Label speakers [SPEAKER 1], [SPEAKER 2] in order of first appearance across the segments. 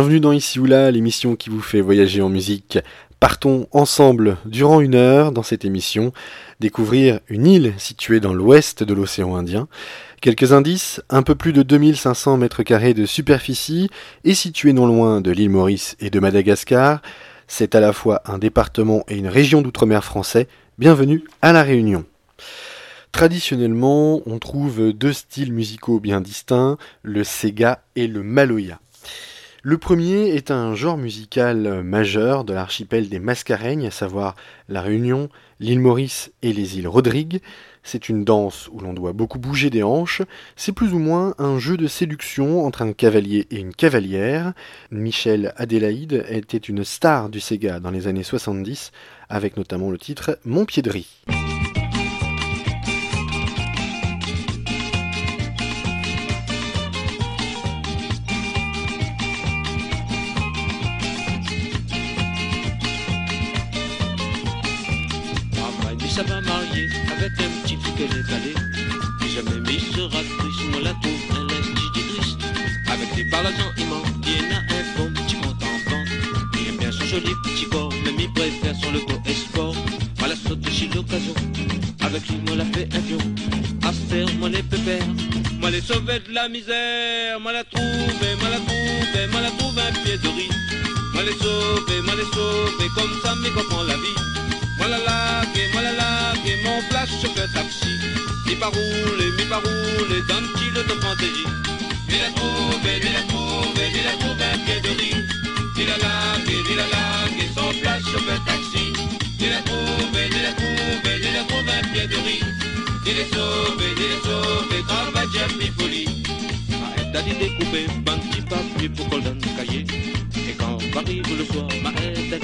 [SPEAKER 1] Bienvenue dans Ici ou là, l'émission qui vous fait voyager en musique. Partons ensemble durant une heure dans cette émission, découvrir une île située dans l'ouest de l'océan Indien. Quelques indices, un peu plus de 2500 mètres carrés de superficie et située non loin de l'île Maurice et de Madagascar. C'est à la fois un département et une région d'outre-mer français. Bienvenue à La Réunion. Traditionnellement, on trouve deux styles musicaux bien distincts, le Sega et le Maloya. Le premier est un genre musical majeur de l'archipel des Mascareignes, à savoir la Réunion, l'île Maurice et les îles Rodrigue. C'est une danse où l'on doit beaucoup bouger des hanches. C'est plus ou moins un jeu de séduction entre un cavalier et une cavalière. Michel Adélaïde était une star du Sega dans les années 70, avec notamment le titre Mon.
[SPEAKER 2] Avec un petit truc qu'elle est calée. J'ai jamais mis sera triste, moi la trouve un triste. Avec des balazans immenses, il y a un bon petit compte enfant. Il aime bien son joli petit corps, mais il préfère son logo espoir. À la saute de l'occasion, avec lui moi la fait avion. À faire moi les pépères, moi les sauver de la misère. Moi la trouver, moi la trouver, moi la trouver un pied de riz. Moi les sauver, moi les sauver, comme ça mais comprend la vie. Lague, moi la lague, mon flash chauffeur taxi. Mi pas rouler, mi pas rouler le kilo de fantaisie. Il la trouve, il la trouve, il la trouve un pied de riz. Il la lague, il la lague, son flash chauffeur taxi. Il la trouve, il la trouve, il la trouve un pied de riz. Il est sauvé, il est sauvé, travail mi folie. Ma aide à découper, un petit papier pour qu'on donne cahier. Et quand arrive le soir, ma aide a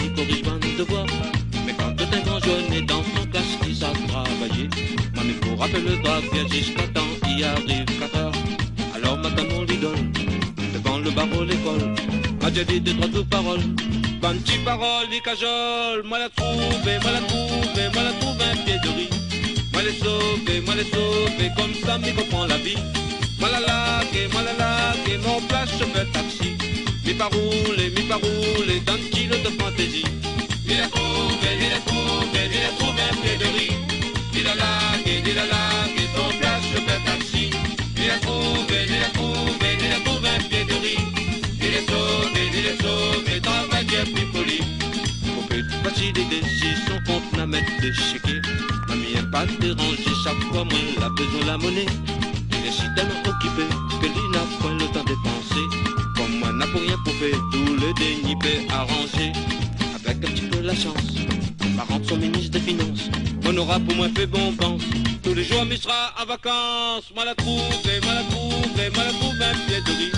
[SPEAKER 2] dans son casque qui s'est travaillé. Mamie pour rappeler le drap, vient jusqu'à temps, il arrive 4 heures. Alors madame on lui donne, devant le barreau l'école. M'a déjà dit deux, trois deux paroles. Banti parole, il cajole. Moi la trouvé, moi la trouvé, moi la trouvé un pied de riz. Moi les sauvé, moi les sauvé, comme ça m'y comprend la vie. Moi la lague, moi la lague, mon place chauffeur taxi. Mi pas rouler, mi pas rouler, dans le de fantaisie. Mamie aime pas déranger, chaque fois moi elle a besoin de la monnaie. Il est si tellement occupé que lui n'a point le temps de penser. Comme moi n'a pour rien pour faire tout le dénippé arrangé avec un petit peu la chance. Ma rente son ministre des Finances, on aura pour moi fait bon pense. Tous les jours, m'y sera à vacances. Moi la trouvé, moi la trouvé, moi la trouvé un pied de riz.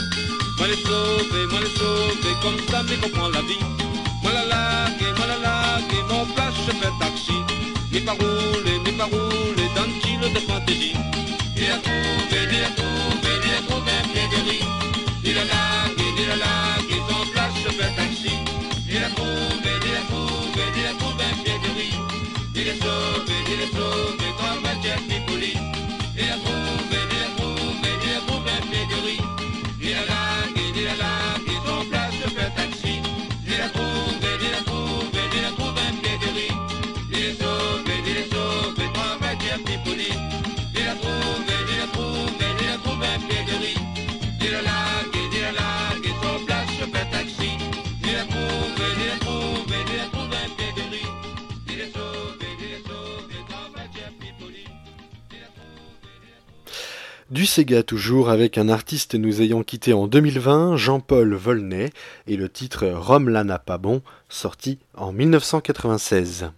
[SPEAKER 2] Moi les sauver, moi les sauver, comme ça, mais comprend la vie. Moi la lague, moi la lague, mon je fais taxi. Mais pas rouler, rouler, dans le de fantaisie. Il a trouvé, il a trouvé, il a trouvé. Il a lague, il a lague, son je fais taxi. Il a trouvé, sauvé, il est sauvé, comme un chef poli.
[SPEAKER 1] Du Sega toujours avec un artiste nous ayant quitté en 2020, Jean-Paul Volney, et le titre Rome là n'a pas bon, sorti en 1996.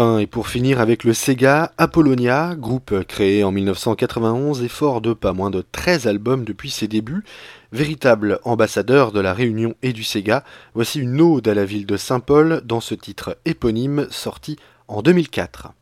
[SPEAKER 3] Enfin, et pour finir avec le Sega, Apollonia, groupe créé en 1991 et fort de pas moins de 13 albums depuis ses débuts, véritable ambassadeur de la Réunion et du Sega, voici une ode à la ville de Saint-Paul dans ce titre éponyme sorti en 2004.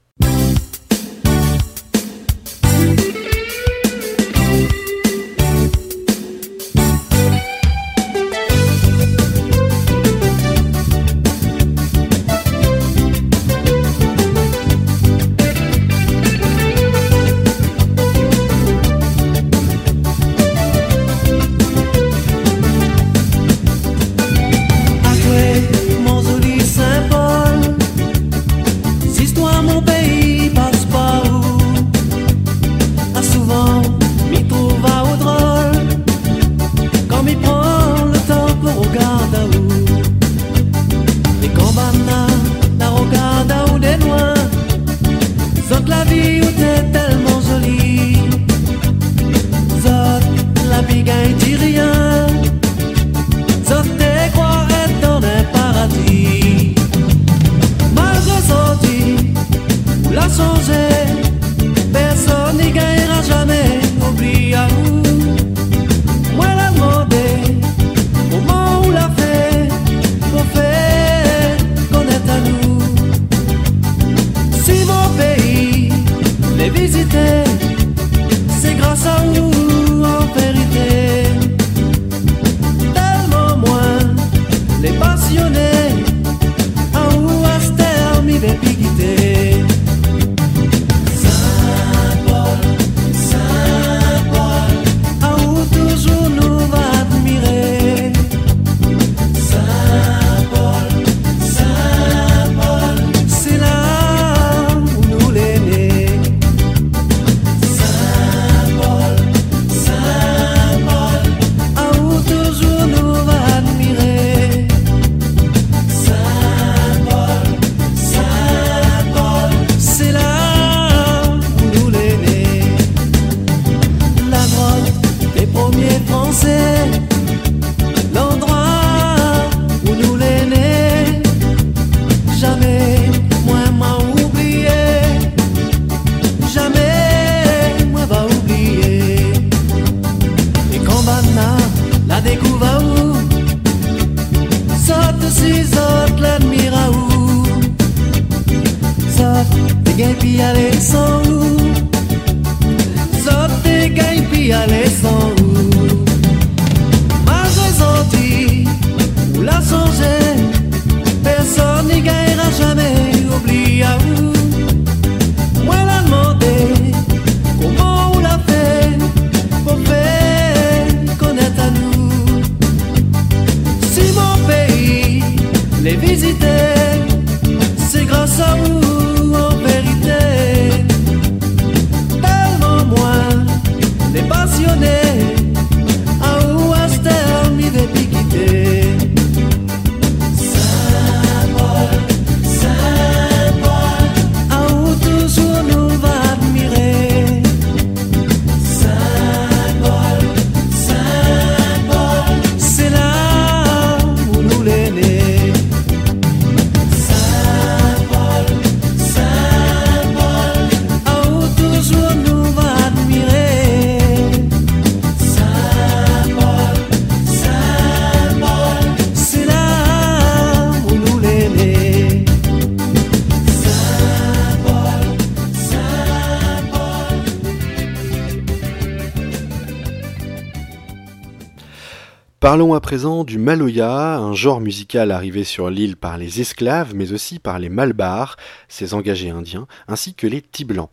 [SPEAKER 1] Parlons à présent du maloya, un genre musical arrivé sur l'île par les esclaves, mais aussi par les malbars, ces engagés indiens, ainsi que les Tiblans.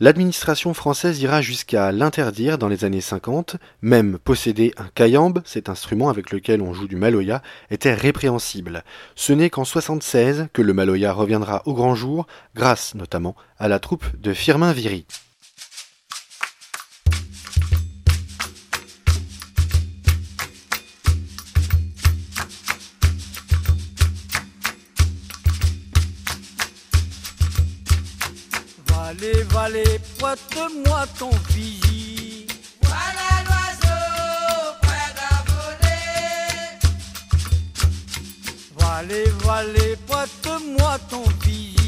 [SPEAKER 1] L'administration française ira jusqu'à l'interdire dans les années 50, même posséder un kayambe, cet instrument avec lequel on joue du maloya, était répréhensible. Ce n'est qu'en 76 que le maloya reviendra au grand jour, grâce notamment à la troupe de Firmin Viry.
[SPEAKER 4] Valé, valé, pointe-moi ton fusil.
[SPEAKER 5] Voilà l'oiseau prêt à voler.
[SPEAKER 4] Valé, valé, pointe-moi ton fusil.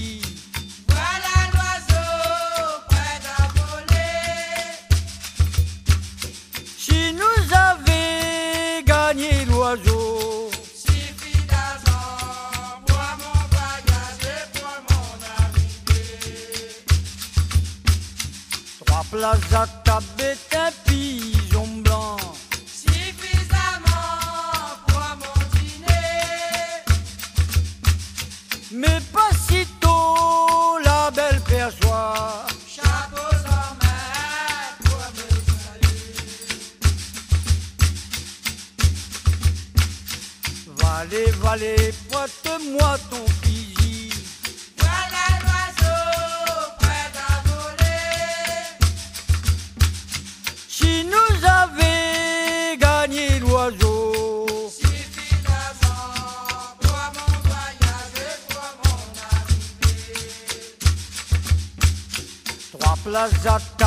[SPEAKER 4] Places à table un pigeon blanc.
[SPEAKER 5] Suffisamment pour mon dîner.
[SPEAKER 4] Mais pas sitôt la belle perçoit.
[SPEAKER 5] Chapeau en main pour me saluer.
[SPEAKER 4] Valé, valé, pointe-moi ton trois places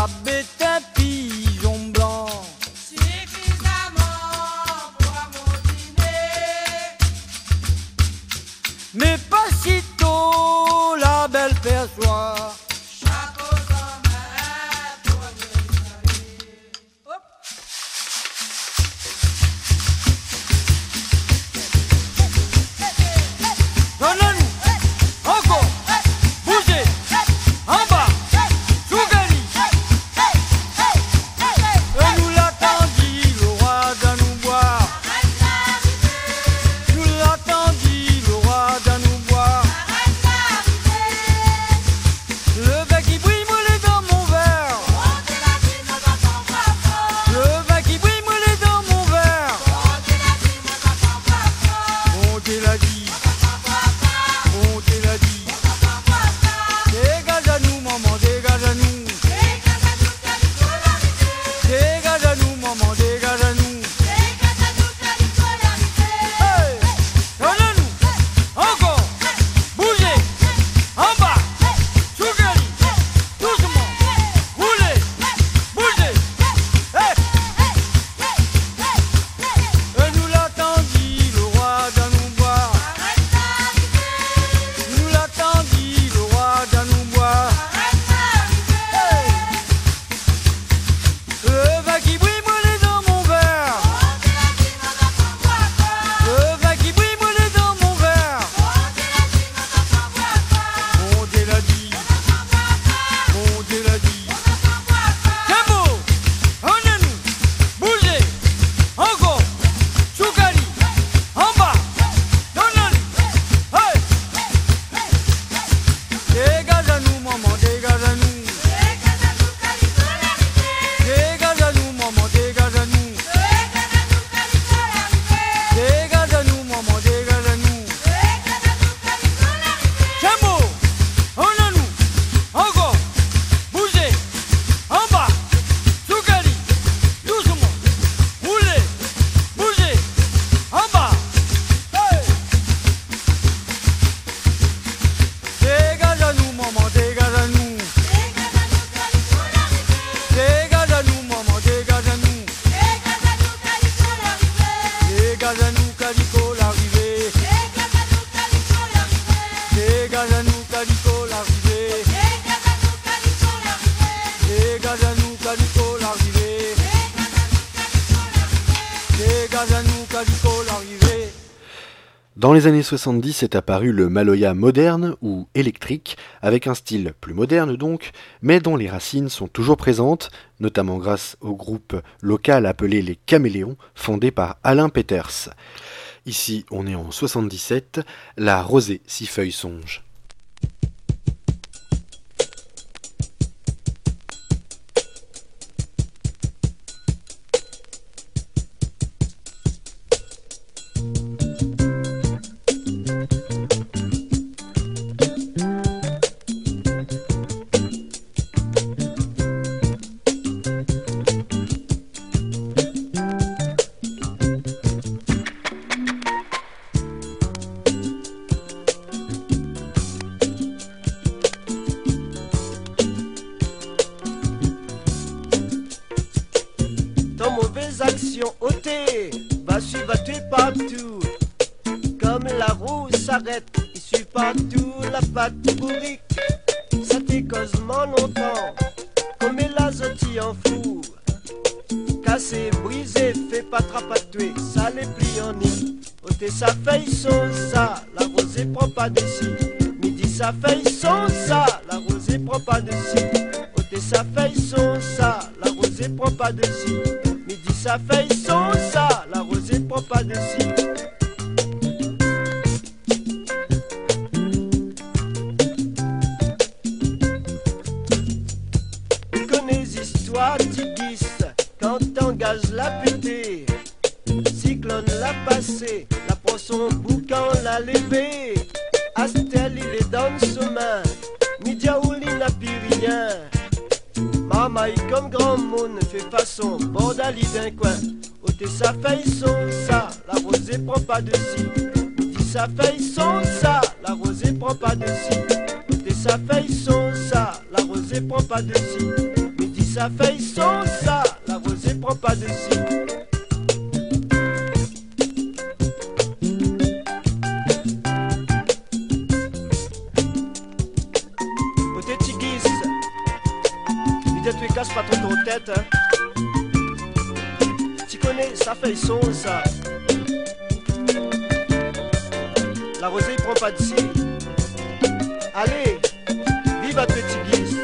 [SPEAKER 1] les années 70 est apparu le Maloya moderne ou électrique, avec un style plus moderne donc, mais dont les racines sont toujours présentes, notamment grâce au groupe local appelé les Caméléons, fondé par Alain Peters. Ici, on est en 77, la rosée six feuilles songe.
[SPEAKER 6] Ton mauvaise action ôtée va suivre partout. Comme la roue s'arrête, il suit partout la patte bourrique. Ça t'est causement longtemps, comme l'azote en fou. Cassé, brisé, fait pas trapatouer, ça les plie en nid. Ôtez sa feuille son ça, la rosée prend pas de. Midi sa feuille son ça, la rosée prend pas de si. Ôtez sa feuille son ça, la rosée prend pas de si. Midi sa feuille ça, la rosée prend pas de. Tu connais l'histoire Tigis quand t'engages la pété. Cyclone l'a passé, la prend son boucan l'a levé. Astel il est dans son main, Comme grand monde fait façon, bordali d'un coin. Ôtez sa feuille son ça, la rosée prend pas de si. Dit sa feuille son ça, la rosée prend pas de si. Ôtez sa feuille son ça, la rosée prend pas de si. Midi sa feuille son ça, la rosée prend pas de si. Tu casse pas trop ton tête hein. Tu connais, ça fait son ça. La rosée prend pas d'ici. Allez, vive à petit guise.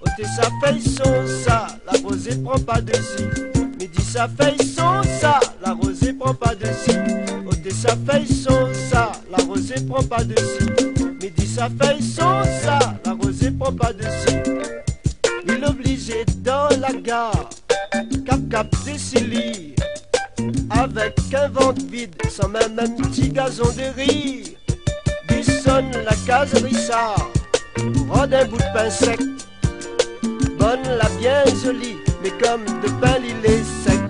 [SPEAKER 6] Ôtez sa feuille son ça, la rosée prend pas d'ici. Midi sa feuille son ça, la rosée prend pas d'ici. Ôtez sa feuille son ça, la rosée prend pas d'ici. Midi sa feuille son ça, rosée prend pas. Il obligé dans la gare, cap cap des Silly, avec un ventre vide, sans même un petit gazon de rire. Il sonne la case Rissard, rendre un bout de pain sec. Bonne la bien jolie, mais comme de pain il est sec.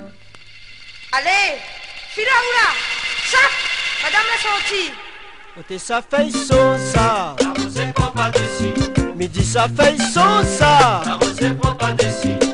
[SPEAKER 5] Allez, Firaoula, Chap, Madame la sortie.
[SPEAKER 6] Ôtez sa feuille son ça, son ça, pas dessus. Ôtez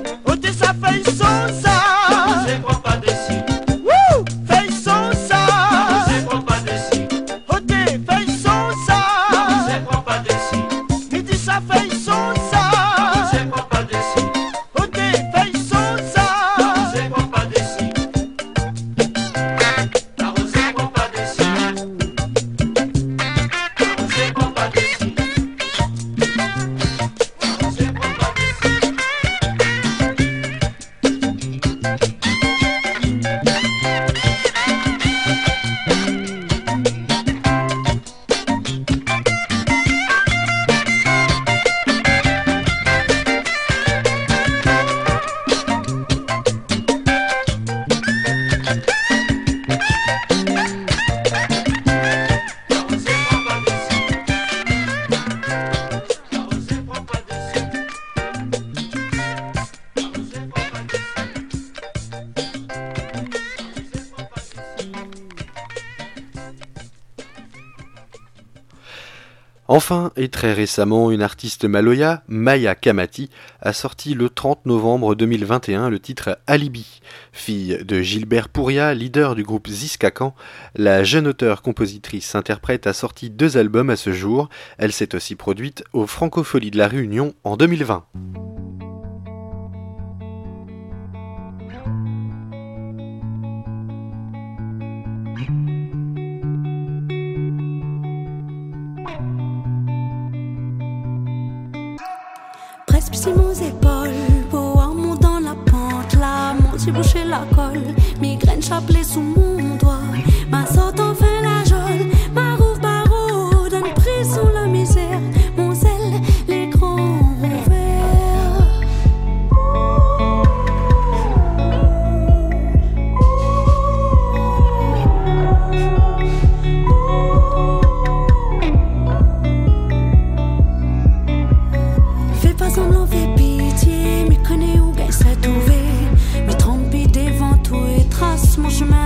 [SPEAKER 1] Enfin, et très récemment, une artiste maloya, Maya Kamati, a sorti le 30 novembre 2021 le titre Alibi. Fille de Gilbert Pouria, leader du groupe Ziskakan, la jeune auteure-compositrice-interprète a sorti deux albums à ce jour. Elle s'est aussi produite aux Francopholies de la Réunion en 2020.
[SPEAKER 7] Petit boucher la colle, migraine chapelet sous mon doigt, et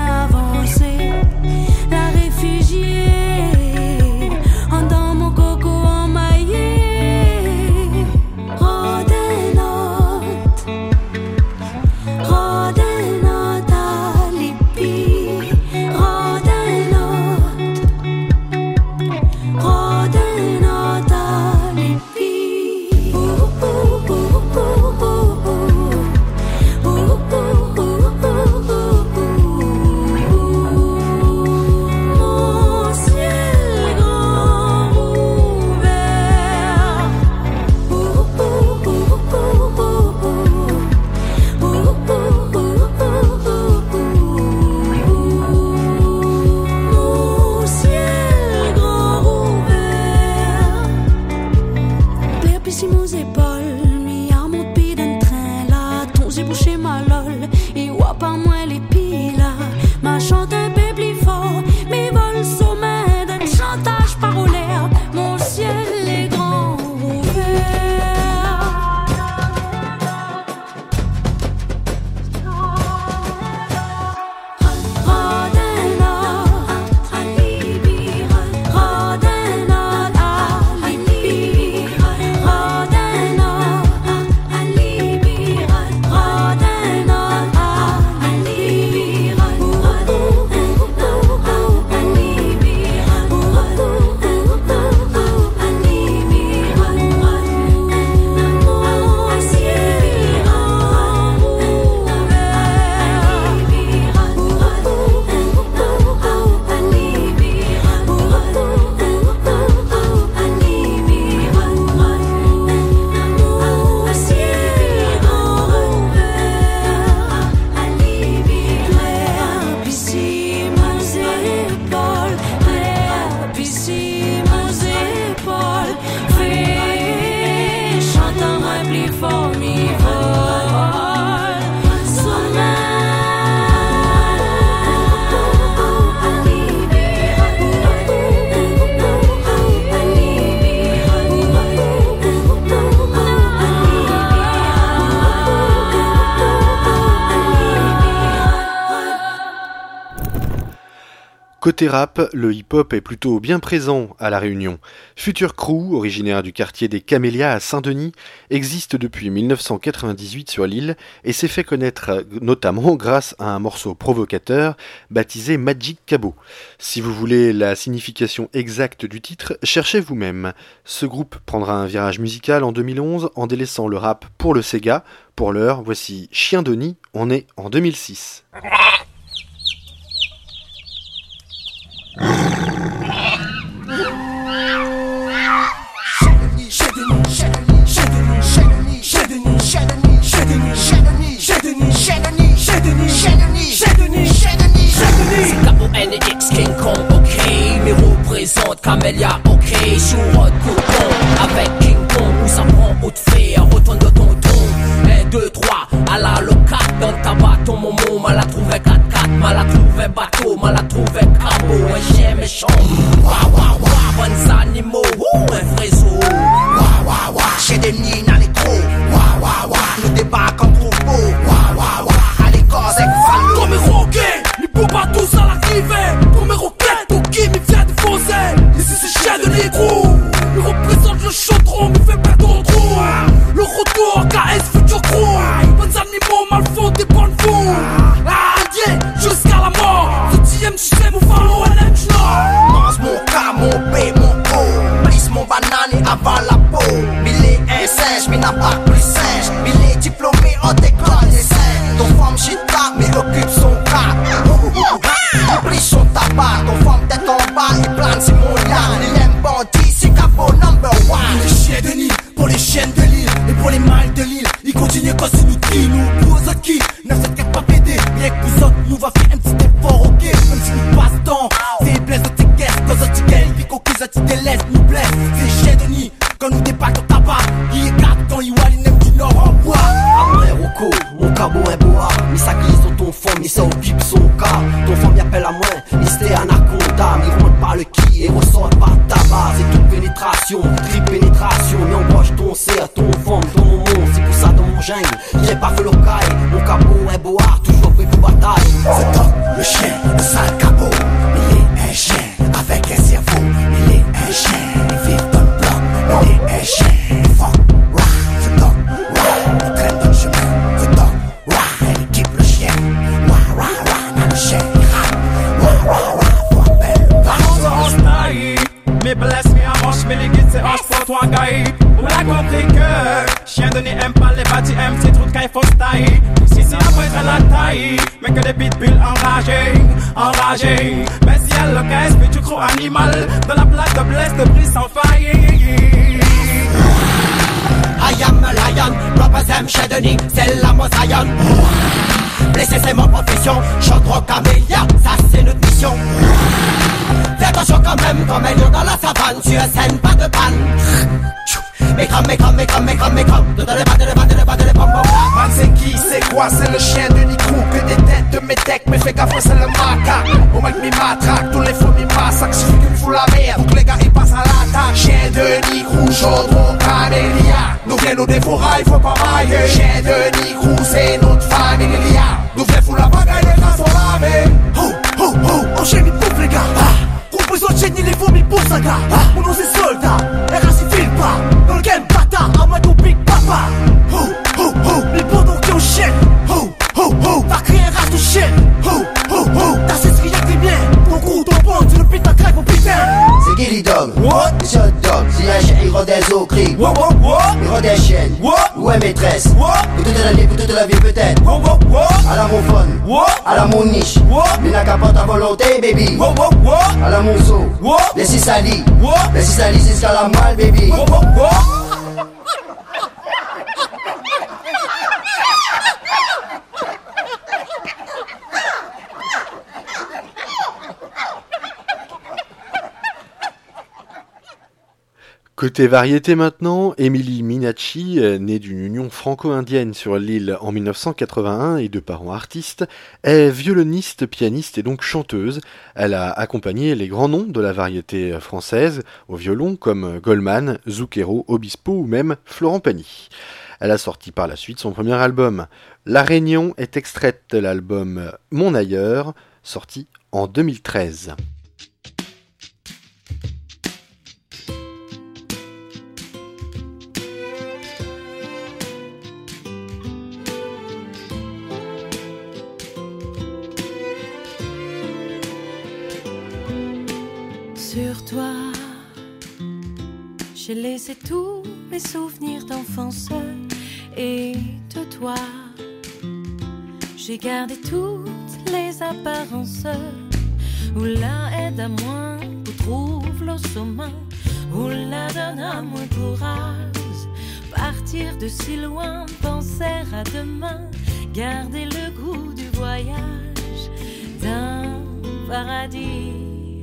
[SPEAKER 1] Côté rap, le hip-hop est plutôt bien présent à La Réunion. Future Crew, originaire du quartier des Camélias à Saint-Denis, existe depuis 1998 sur l'île et s'est fait connaître notamment grâce à un morceau provocateur baptisé Magic Cabo. Si vous voulez la signification exacte du titre, cherchez vous-même. Ce groupe prendra un virage musical en 2011 en délaissant le rap pour le Sega. Pour l'heure, voici Chien Denis, on est en 2006.
[SPEAKER 8] K-O-N-X King Kong, ok Mais représente Camélia, ok Chourot, coton Avec King Kong Où ça prend haute Retourne de ton ton 1, 2, 3 À la locate Dans ta bâton mon mot Mal à trouver 4-4 Mal à trouver bateau Mal à trouver cabot Un chien méchant. Wah wah wah Bonnes animaux. Ouh, Un frézo Wah wah wah Chez des dans les crocs Wah wah wah Nous débarquons en troupeau. Wah wah wah
[SPEAKER 9] Comme un roquet, ils peuvent pas tous à l'arrivée. Comme un roquette, pour qui me vient de foncer Ici c'est chien de négro
[SPEAKER 10] Mais
[SPEAKER 11] caisse, puis tu crois animal, de la plaque de blesse, de brise sans faille.
[SPEAKER 10] I am a lion, represent chez Denis, c'est la mosaïon. Blessé c'est ma profession, chante camélia, ça c'est notre mission. Fais attention quand même, comme un lion dans la savane, tu es scène, pas de panne. Les bas, de les bas, de les bam, bam, bam.
[SPEAKER 9] Man c'est qui, c'est quoi, c'est le chien de Nico Que des têtes de mes decks, mais fais gaffe c'est le macaque. Au mec mi matraque, tous les faux mi massacre Suffit qu'il fout la merde, donc les gars ils passent à l'attaque. Chien de Nico, chaudron, camélia. Nous viens nous défourailler, faut pas mailler Chien de Nico, c'est notre familia. Nous viens foutre la bagaille, les gars sont lavés
[SPEAKER 12] Oh, oh, oh, enchaîne il bouffe les gars. Ah. Compose enchaîne il les vomi pour ça gars ah. Mon nom c'est soldat, Papa Oh, oh, oh, les pendant qui enchaînent. Oh, oh, oh, t'as créé un race de chien Oh, oh, oh, t'as cessé rien les miens Ton coup, ton bon, tu le pites ta crève au putain
[SPEAKER 10] C'est Gilly Dog, what? C'est Hot Dog, si un chien il rôde des eaux, crie.
[SPEAKER 11] Wow, wow, wow,
[SPEAKER 10] Il rôde des chiennes,
[SPEAKER 11] wow,
[SPEAKER 10] ouais maîtresse?
[SPEAKER 11] wow,
[SPEAKER 10] Pour toute la vie, pour toute la vie peut-être.
[SPEAKER 11] wow, wow, wow,
[SPEAKER 10] À la mon fun,
[SPEAKER 11] wow,
[SPEAKER 10] à la mon niche.
[SPEAKER 11] wow,
[SPEAKER 10] Mais n'a qu'à pas ta volonté, baby.
[SPEAKER 11] wow, wow, wow,
[SPEAKER 10] À la mon zoo, six salis.
[SPEAKER 11] wow,
[SPEAKER 10] Les six salis, c'est ce qu'à la mal, baby.
[SPEAKER 11] wow, wow, wow.
[SPEAKER 1] Côté variété maintenant, Emily Minacci, euh, née d'une union franco-indienne sur l'île en 1981 et de parents artistes, est violoniste, pianiste et donc chanteuse. Elle a accompagné les grands noms de la variété française au violon comme Goldman, Zucchero, Obispo ou même Florent Pagny. Elle a sorti par la suite son premier album. La Réunion est extraite de l'album Mon ailleurs, sorti en 2013.
[SPEAKER 13] J'ai laissé tous mes souvenirs d'enfance et de toi. J'ai gardé toutes les apparences où la aide à moins où trouve le sommet, où la donne à moins courage. Partir de si loin, penser à demain, garder le goût du voyage d'un paradis.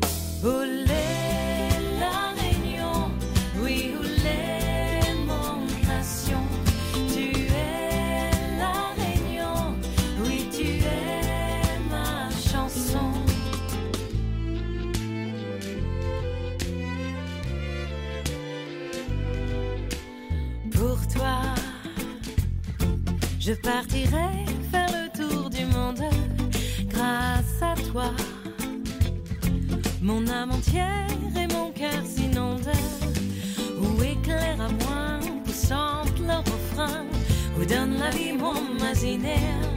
[SPEAKER 13] Je partirai faire le tour du monde grâce à toi. Mon âme entière et mon cœur s'inondent. Où éclaire à moi, où chante le refrain, où donne la vie mon imaginaire.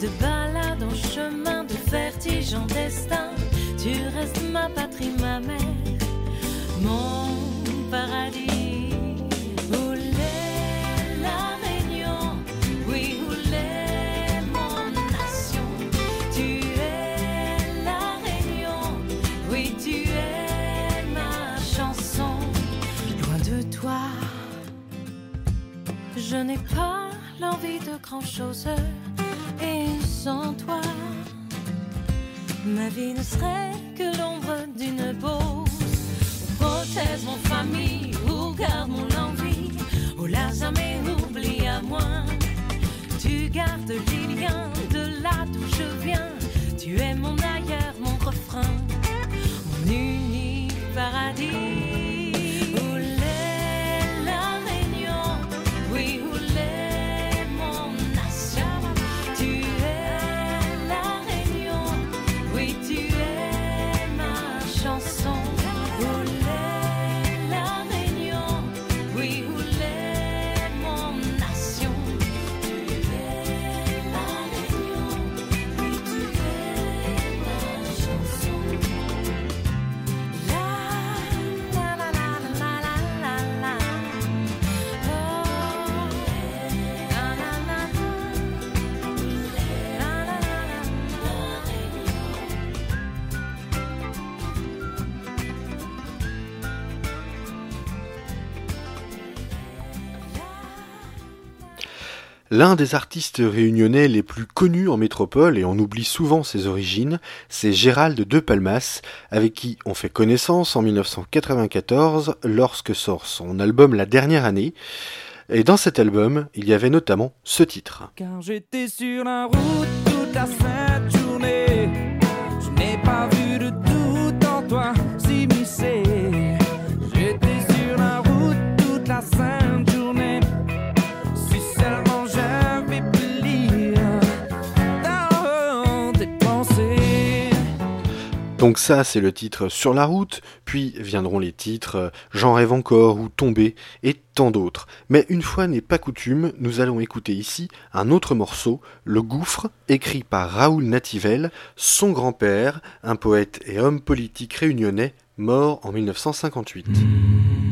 [SPEAKER 13] De balade en chemin, de vertige en destin, tu restes ma patrie, ma mère, mon je n'ai pas l'envie de grand chose. Et sans toi, ma vie ne serait que l'ombre d'une pause. Protège mon famille, où garde mon envie, où l'a jamais oublie à moi. Tu gardes les liens de là d'où je viens. Tu es mon ailleurs, mon refrain. Mon unique paradis.
[SPEAKER 1] L'un des artistes réunionnais les plus connus en métropole, et on oublie souvent ses origines, c'est Gérald de Palmas, avec qui on fait connaissance en 1994 lorsque sort son album La dernière année. Et dans cet album, il y avait notamment ce titre. Donc ça, c'est le titre Sur la route, puis viendront les titres J'en rêve encore ou Tomber et tant d'autres. Mais une fois n'est pas coutume, nous allons écouter ici un autre morceau, Le Gouffre, écrit par Raoul Nativelle, son grand-père, un poète et homme politique réunionnais, mort en 1958.
[SPEAKER 14] chevelure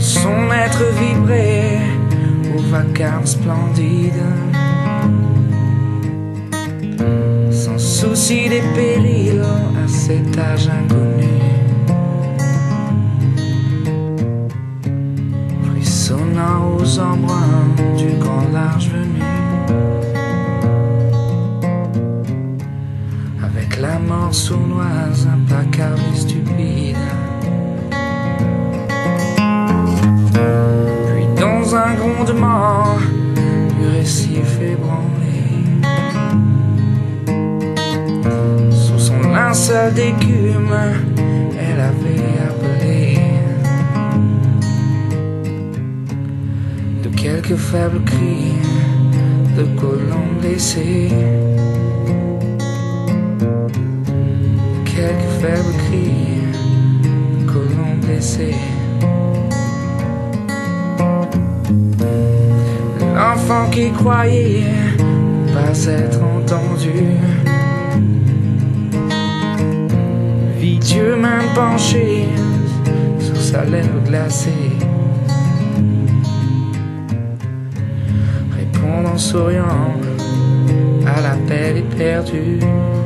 [SPEAKER 14] Son être vibrait au vacarme splendide Sans souci des périls à cet âge inconnu. Frissonnant aux embruns du grand large venu mort sournoise, implacable et stupide. Puis dans un grondement du récif ébranlé Sous son linceul d'écume Elle avait appelé. De quelques faibles cris De colons blessés quelques faibles cris colons blessés L'enfant qui croyait pas être entendu. Vit Dieu main penchée sur sa lèvre glacée. Répondre en souriant à l'appel éperdu. Répondre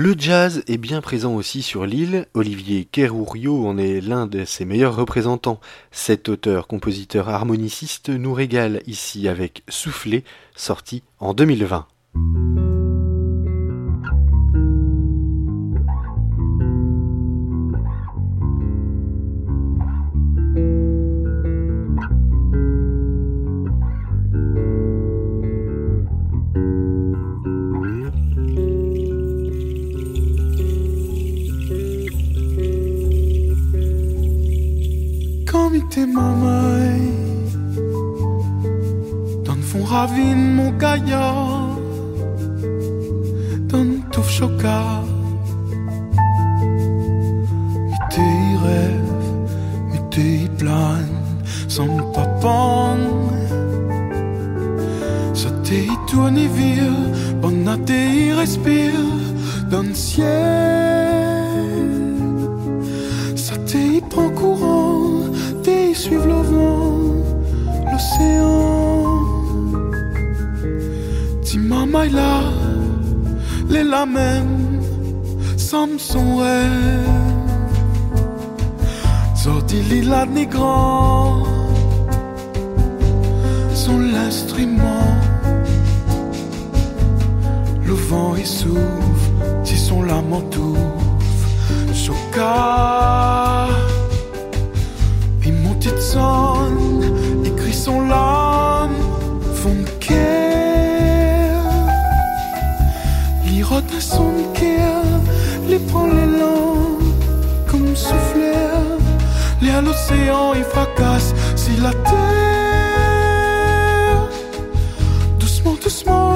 [SPEAKER 1] Le jazz est bien présent aussi sur l'île. Olivier Kerourio en est l'un de ses meilleurs représentants. Cet auteur, compositeur, harmoniciste nous régale ici avec Soufflé, sorti en 2020.
[SPEAKER 15] l'océan y fracasse, si la terre doucement, doucement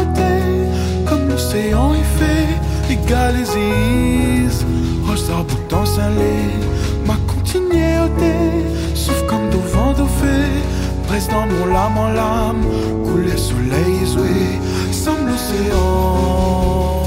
[SPEAKER 15] comme l'océan y fait, les galésies, roches arboutants salés, ma continuité souffle comme d'au vent d'au fait, presse dans mon lame en lame, couler soleil et jouer, somme l'océan.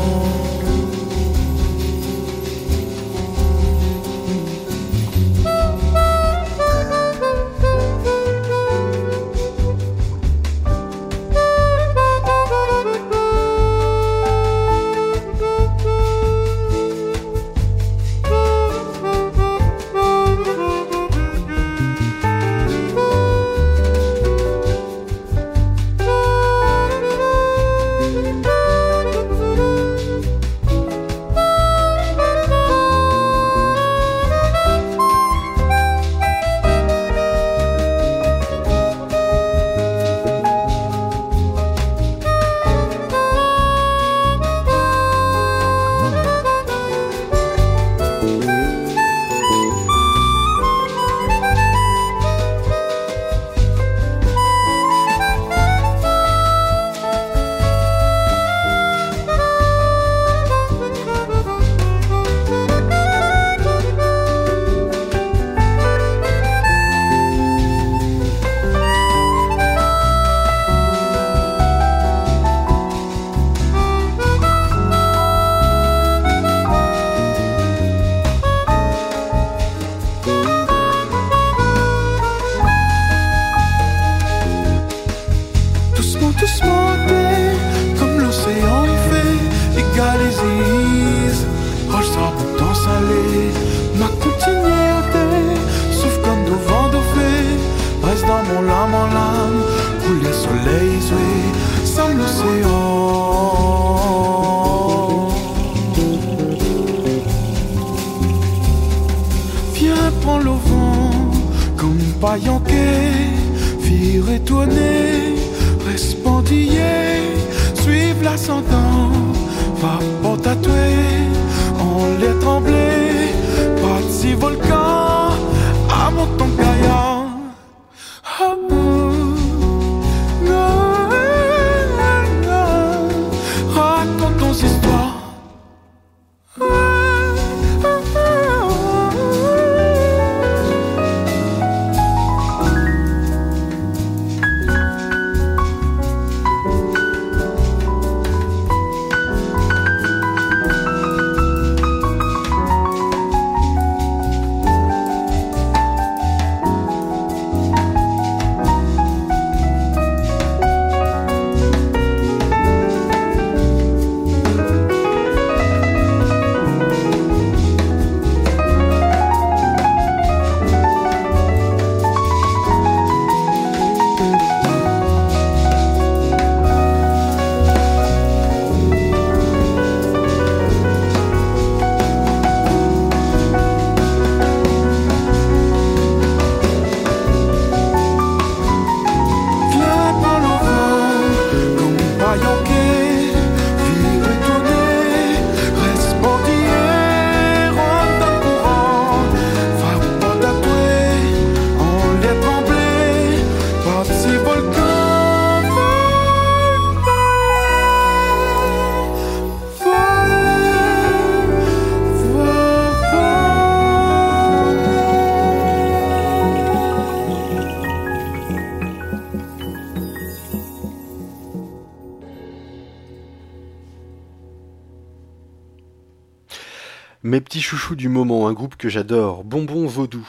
[SPEAKER 1] Mes petits chouchous du moment, un groupe que j'adore, Bonbon Vaudou.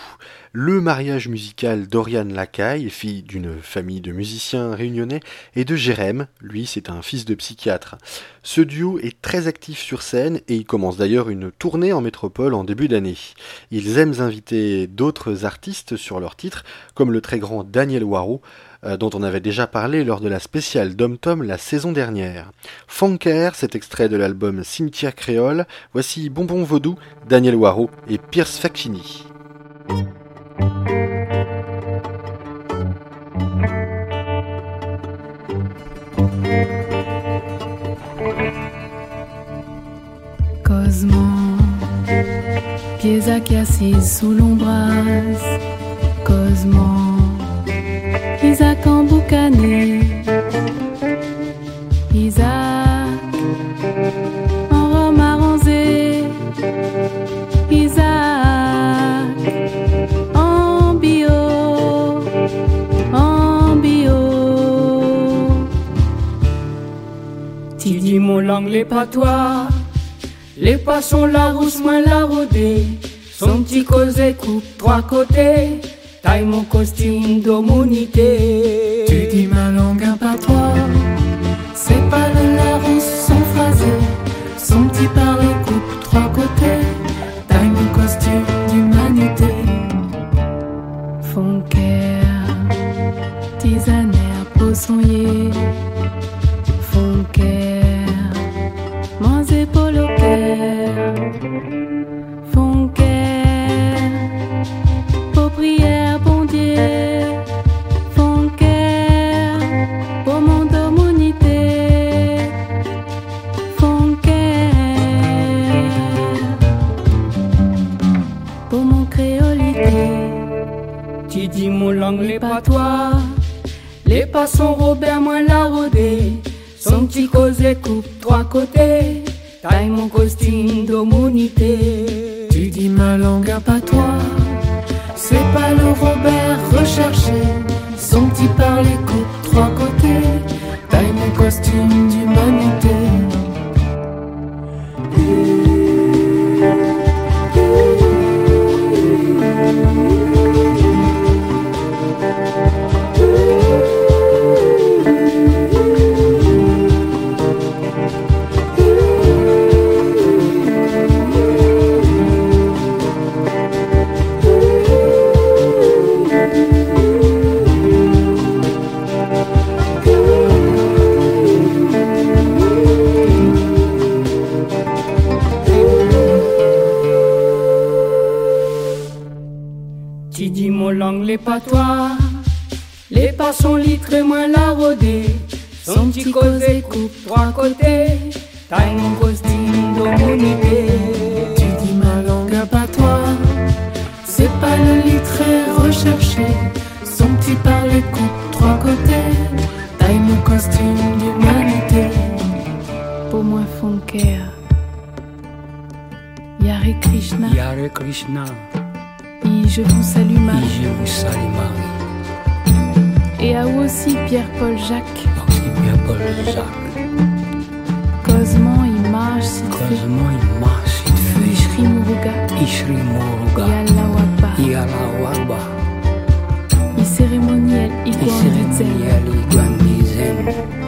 [SPEAKER 1] Le mariage musical d'Oriane Lacaille, fille d'une famille de musiciens réunionnais, et de Jérém, lui c'est un fils de psychiatre. Ce duo est très actif sur scène et il commence d'ailleurs une tournée en métropole en début d'année. Ils aiment inviter d'autres artistes sur leurs titres, comme le très grand Daniel euh, dont on avait déjà parlé lors de la spéciale Dom Tom la saison dernière. Funker, cet extrait de l'album Cimetière Créole, voici Bonbon Vaudou, Daniel Waro et Pierce Faccini.
[SPEAKER 16] Cosmo, pieds sous Isaac en boucané. Isaac en rhum arrosé. Isaac en bio, en bio.
[SPEAKER 17] Tu dis mon langue les patois, les poissons la rousse moins la rodée, son petit causé coupe trois côtés, taille mon costume d'homonité.
[SPEAKER 16] Tu dis ma langue un patois,
[SPEAKER 17] poissons Robert moins la rodée, son petit causé coupe trois côtés, taille mon costume d'homonité.
[SPEAKER 16] Tu dis ma langue un patois, c'est pas le Robert recherché. Son petit parler coupe trois côtés, taille mon costume d'humanité.
[SPEAKER 17] Langue les les poissons litrés moins la rodée, son petit causé coupe trois côtés, taille mon costume d'homonité.
[SPEAKER 16] Tu dis ma langue un patois, c'est pas le litré recherché. Son petit parler coupe trois côtés, taille mon costume d'humanité. Pour moi, Fonker, Yare Krishna,
[SPEAKER 17] Yare Krishna,
[SPEAKER 16] je vous salue Marie.
[SPEAKER 17] je vous salue Marie,
[SPEAKER 16] Et à vous aussi Pierre-Paul Jacques.
[SPEAKER 17] merci bien Paul Jacques,
[SPEAKER 16] Cosmo, il marche, s'il fait.
[SPEAKER 17] Cosmo il marche, il fait,
[SPEAKER 16] Ishri Muruga,
[SPEAKER 17] Ishri
[SPEAKER 16] I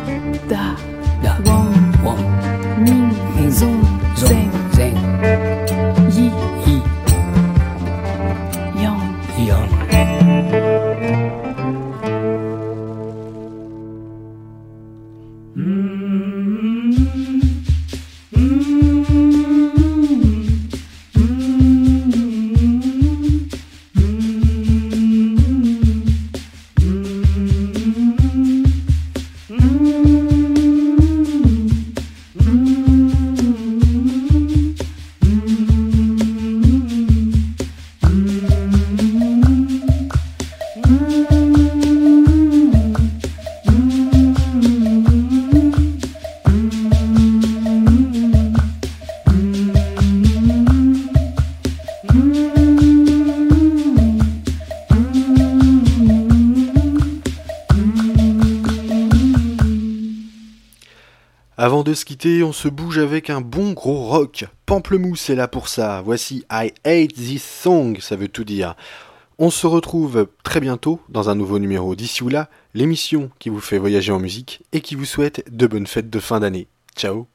[SPEAKER 1] on se bouge avec un bon gros rock. Pamplemousse est là pour ça. Voici I Hate This Song, ça veut tout dire. On se retrouve très bientôt dans un nouveau numéro d'ici ou là, l'émission qui vous fait voyager en musique et qui vous souhaite de bonnes fêtes de fin d'année. Ciao